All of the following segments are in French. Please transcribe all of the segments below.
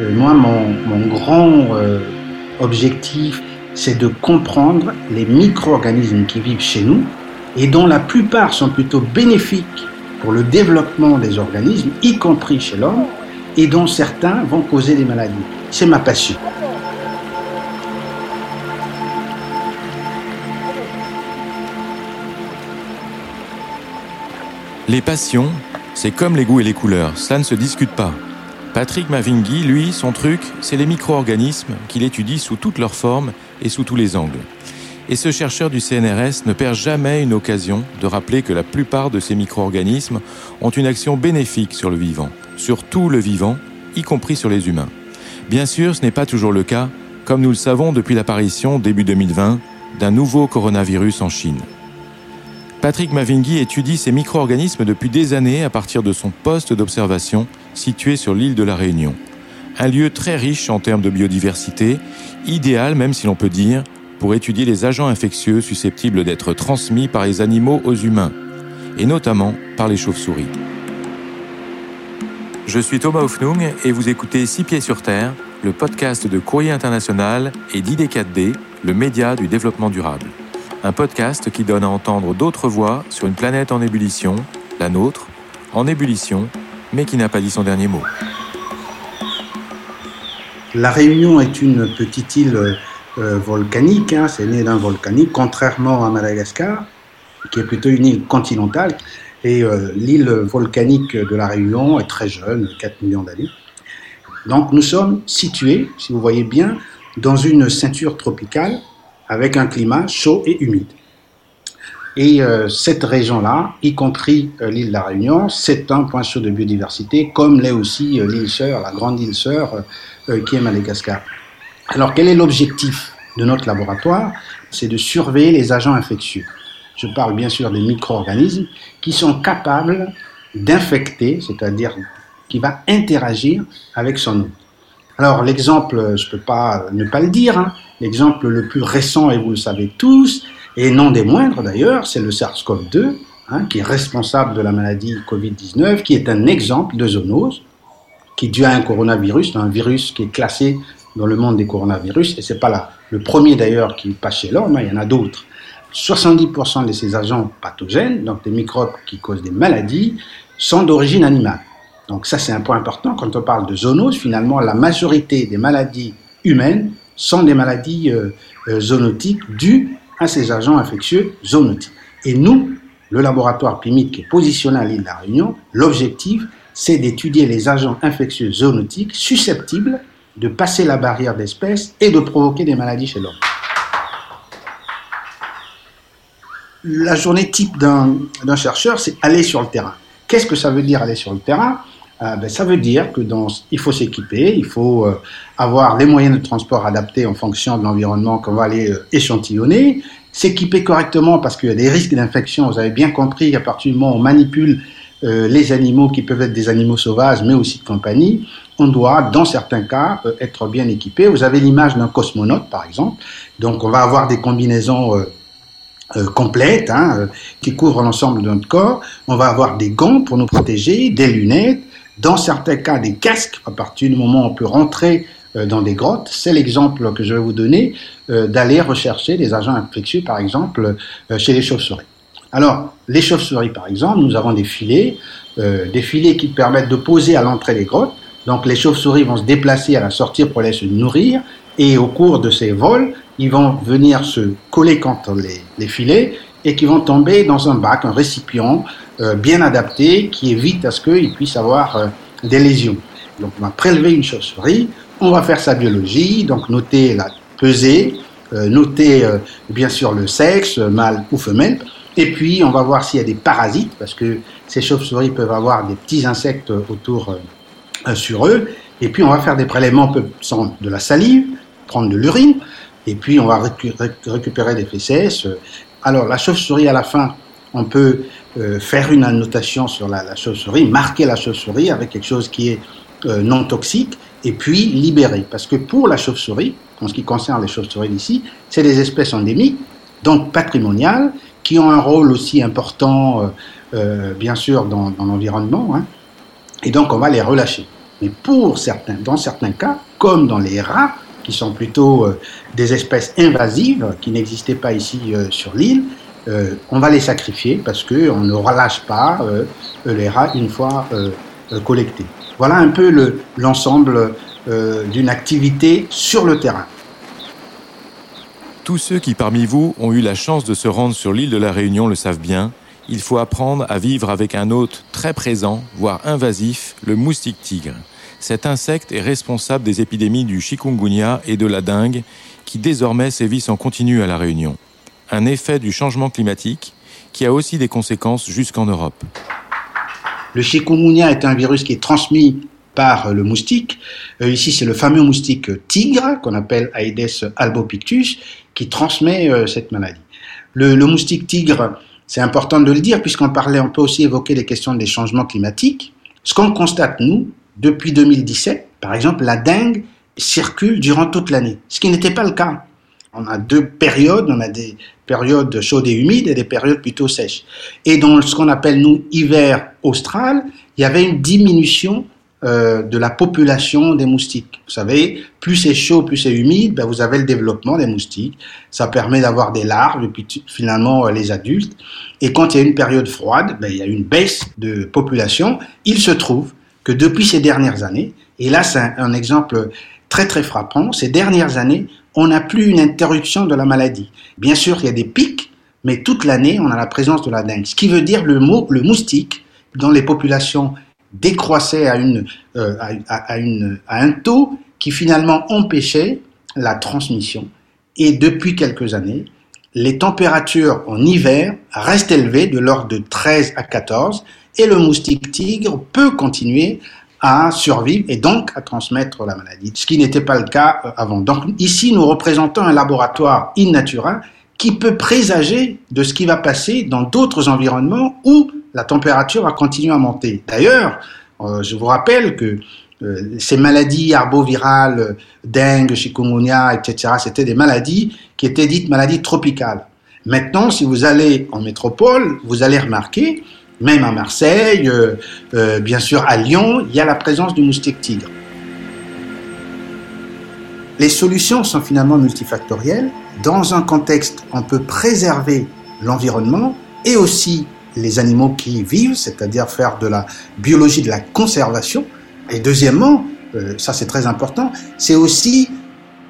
moi, mon, grand objectif, c'est de comprendre les micro-organismes qui vivent chez nous et dont la plupart sont plutôt bénéfiques pour le développement des organismes, y compris chez l'homme, et dont certains vont causer des maladies. C'est ma passion. Les passions, c'est comme les goûts et les couleurs, ça ne se discute pas. Patrick Mavingui, lui, son truc, c'est les micro-organismes qu'il étudie sous toutes leurs formes et sous tous les angles. Et ce chercheur du CNRS ne perd jamais une occasion de rappeler que la plupart de ces micro-organismes ont une action bénéfique sur le vivant, sur tout le vivant, y compris sur les humains. Bien sûr, ce n'est pas toujours le cas, comme nous le savons depuis l'apparition, début 2020, d'un nouveau coronavirus en Chine. Patrick Mavingui étudie ces micro-organismes depuis des années à partir de son poste d'observation situé sur l'île de la Réunion. Un lieu très riche en termes de biodiversité, idéal même si l'on peut dire, pour étudier les agents infectieux susceptibles d'être transmis par les animaux aux humains, et notamment par les chauves-souris. Je suis Thomas Hoffnung et vous écoutez Six Pieds sur Terre, le podcast de Courrier International et d'ID4D, le média du développement durable un podcast qui donne à entendre d'autres voix sur une planète en ébullition, la nôtre, en ébullition, mais qui n'a pas dit son dernier mot. La Réunion est une petite île euh, volcanique, hein, c'est né d'un volcanique, contrairement à Madagascar, qui est plutôt une île continentale. Et euh, l'île volcanique de la Réunion est très jeune, 4 millions d'années. Donc nous sommes situés, si vous voyez bien, dans une ceinture tropicale avec un climat chaud et humide. Et euh, cette région-là, y compris euh, l'île de la Réunion, c'est un point chaud de biodiversité, comme l'est aussi euh, l'île sœur, la grande île sœur, qui est Madagascar. Alors quel est l'objectif de notre laboratoire? C'est de surveiller les agents infectieux. Je parle bien sûr des micro-organismes qui sont capables d'infecter, c'est-à-dire qui va interagir avec son hôte. Alors l'exemple, je ne peux pas ne pas le dire, hein, L'exemple le plus récent, et vous le savez tous, et non des moindres d'ailleurs, c'est le SARS-CoV-2, hein, qui est responsable de la maladie Covid-19, qui est un exemple de zoonose, qui est dû à un coronavirus, un virus qui est classé dans le monde des coronavirus, et c'est pas. Le premier d'ailleurs qui passe chez l'homme, hein, il y en a d'autres. 70% de ces agents pathogènes, donc des microbes qui causent des maladies, sont d'origine animale. Donc ça c'est un point important quand on parle de zoonose. Finalement, la majorité des maladies humaines sont des maladies euh, euh, zoonotiques dues à ces agents infectieux zoonotiques. Et nous, le laboratoire PIMID qui est positionné à l'île de la Réunion, l'objectif, c'est d'étudier les agents infectieux zoonotiques susceptibles de passer la barrière d'espèces et de provoquer des maladies chez l'homme. La journée type d'un chercheur, c'est aller sur le terrain. Qu'est-ce que ça veut dire aller sur le terrain? Ah, ben, ça veut dire que il faut s'équiper, il faut euh, avoir les moyens de transport adaptés en fonction de l'environnement qu'on va aller euh, échantillonner, s'équiper correctement parce qu'il y a des risques d'infection. Vous avez bien compris qu'à partir du moment où on manipule euh, les animaux qui peuvent être des animaux sauvages, mais aussi de compagnie, on doit, dans certains cas, être bien équipé. Vous avez l'image d'un cosmonaute, par exemple. Donc, on va avoir des combinaisons complètes hein, qui couvrent l'ensemble de notre corps. On va avoir des gants pour nous protéger, des lunettes, dans certains cas des casques, à partir du moment où on peut rentrer euh, dans des grottes, c'est l'exemple que je vais vous donner euh, d'aller rechercher des agents infectieux, par exemple, euh, chez les chauves-souris. Alors, les chauves-souris, par exemple, nous avons des filets, des filets qui permettent de poser à l'entrée des grottes. Donc, les chauves-souris vont se déplacer à la sortie pour aller se nourrir, et au cours de ces vols, ils vont venir se coller contre les, les filets et qui vont tomber dans un bac, un récipient euh, bien adapté qui évite à ce qu'il puisse avoir euh, des lésions. Donc on va prélever une chauve-souris, on va faire sa biologie, donc noter la pesée, euh, noter bien sûr le sexe, mâle ou femelle, et puis on va voir s'il y a des parasites, parce que ces chauves-souris peuvent avoir des petits insectes autour sur eux, et puis on va faire des prélèvements de la salive, prendre de l'urine, et puis on va récupérer des fesses, alors, la chauve-souris, à la fin, on peut euh, faire une annotation sur la, chauve-souris, marquer la chauve-souris avec quelque chose qui est euh, non toxique, et puis libérer. Parce que pour la chauve-souris, en ce qui concerne les chauves-souris d'ici, c'est des espèces endémiques, donc patrimoniales, qui ont un rôle aussi important, euh, bien sûr, dans, l'environnement. Hein. et donc, on va les relâcher. Mais pour dans certains cas, comme dans les rats, qui sont plutôt euh, des espèces invasives qui n'existaient pas ici euh, sur l'île, euh, on va les sacrifier parce qu'on ne relâche pas les rats une fois collectés. Voilà un peu l'ensemble d'une activité sur le terrain. Tous ceux qui parmi vous ont eu la chance de se rendre sur l'île de la Réunion le savent bien, il faut apprendre à vivre avec un hôte très présent, voire invasif, le moustique tigre. Cet insecte est responsable des épidémies du chikungunya et de la dengue qui désormais sévissent en continu à La Réunion. Un effet du changement climatique qui a aussi des conséquences jusqu'en Europe. Le chikungunya est un virus qui est transmis par le moustique. Euh, ici, c'est le fameux moustique tigre qu'on appelle Aedes albopictus qui transmet euh, cette maladie. Le, moustique tigre, c'est important de le dire puisqu'on parlait, on peut aussi évoquer les questions des changements climatiques. Ce qu'on constate, nous, depuis 2017, par exemple, la dengue circule durant toute l'année, ce qui n'était pas le cas. On a deux périodes, on a des périodes chaudes et humides et des périodes plutôt sèches. Et dans ce qu'on appelle, nous, hiver austral, il y avait une diminution euh, de la population des moustiques. Vous savez, plus c'est chaud, plus c'est humide, ben vous avez le développement des moustiques. Ça permet d'avoir des larves et puis finalement euh, les adultes. Et quand il y a une période froide, ben, il y a une baisse de population. Il se trouve que depuis ces dernières années, et là c'est un, exemple très très frappant, ces dernières années, on n'a plus une interruption de la maladie. Bien sûr, il y a des pics, mais toute l'année, on a la présence de la dengue. Ce qui veut dire le mot, le moustique, dans les populations décroissait à, euh, un taux qui finalement empêchait la transmission. Et depuis quelques années, les températures en hiver restent élevées de l'ordre de 13 à 14 et le moustique tigre peut continuer à survivre et donc à transmettre la maladie, ce qui n'était pas le cas euh, avant. Donc ici, nous représentons un laboratoire in natura qui peut présager de ce qui va passer dans d'autres environnements où la température va continuer à monter. D'ailleurs, euh, je vous rappelle que euh, ces maladies arbovirales, dengue, chikungunya, etc., c'était des maladies qui étaient dites maladies tropicales. Maintenant, si vous allez en métropole, vous allez remarquer même à Marseille, euh, euh, bien sûr à Lyon, il y a la présence du moustique tigre. Les solutions sont finalement multifactorielles. Dans un contexte, on peut préserver l'environnement et aussi les animaux qui y vivent, c'est-à-dire faire de la biologie de la conservation. Et deuxièmement, euh, ça c'est très important, c'est aussi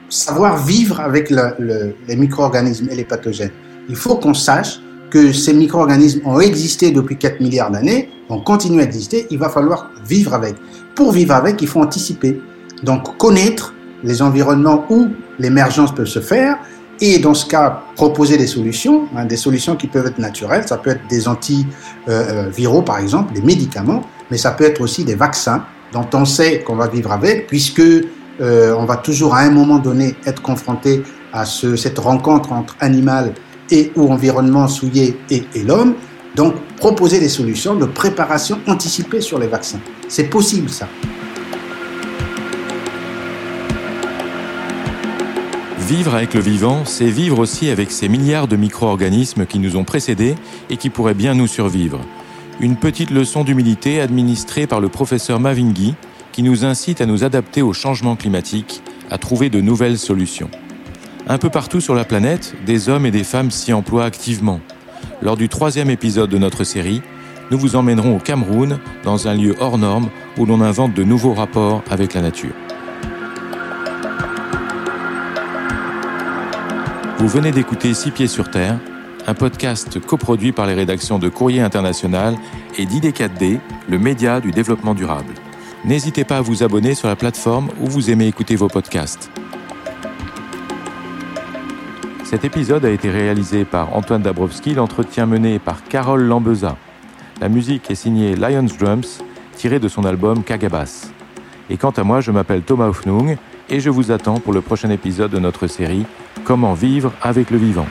savoir vivre avec les micro-organismes et les pathogènes. Il faut qu'on sache que ces micro-organismes ont existé depuis 4 milliards d'années, ont continué à exister, il va falloir vivre avec. Pour vivre avec, il faut anticiper. Donc connaître les environnements où l'émergence peut se faire et dans ce cas proposer des solutions, hein, des solutions qui peuvent être naturelles, ça peut être des antiviraux par exemple, des médicaments, mais ça peut être aussi des vaccins dont on sait qu'on va vivre avec puisque euh, on va toujours à un moment donné être confronté à ce, cette rencontre entre animal et ou environnement souillé et, et l'homme. Donc proposer des solutions de préparation anticipée sur les vaccins. C'est possible ça. Vivre avec le vivant, c'est vivre aussi avec ces milliards de micro-organismes qui nous ont précédés et qui pourraient bien nous survivre. Une petite leçon d'humilité administrée par le professeur Mavingui qui nous incite à nous adapter au changement climatique, à trouver de nouvelles solutions. Un peu partout sur la planète, des hommes et des femmes s'y emploient activement. Lors du troisième épisode de notre série, nous vous emmènerons au Cameroun, dans un lieu hors norme où l'on invente de nouveaux rapports avec la nature. Vous venez d'écouter Six Pieds sur Terre, un podcast coproduit par les rédactions de Courrier International et d'ID4D, le média du développement durable. N'hésitez pas à vous abonner sur la plateforme où vous aimez écouter vos podcasts. Cet épisode a été réalisé par Antoine Dabrowski, l'entretien mené par Carole Lambeza. La musique est signée Lions Drums, tirée de son album Kagabas. Et quant à moi, je m'appelle Thomas Hoffnung et je vous attends pour le prochain épisode de notre série Comment vivre avec le vivant.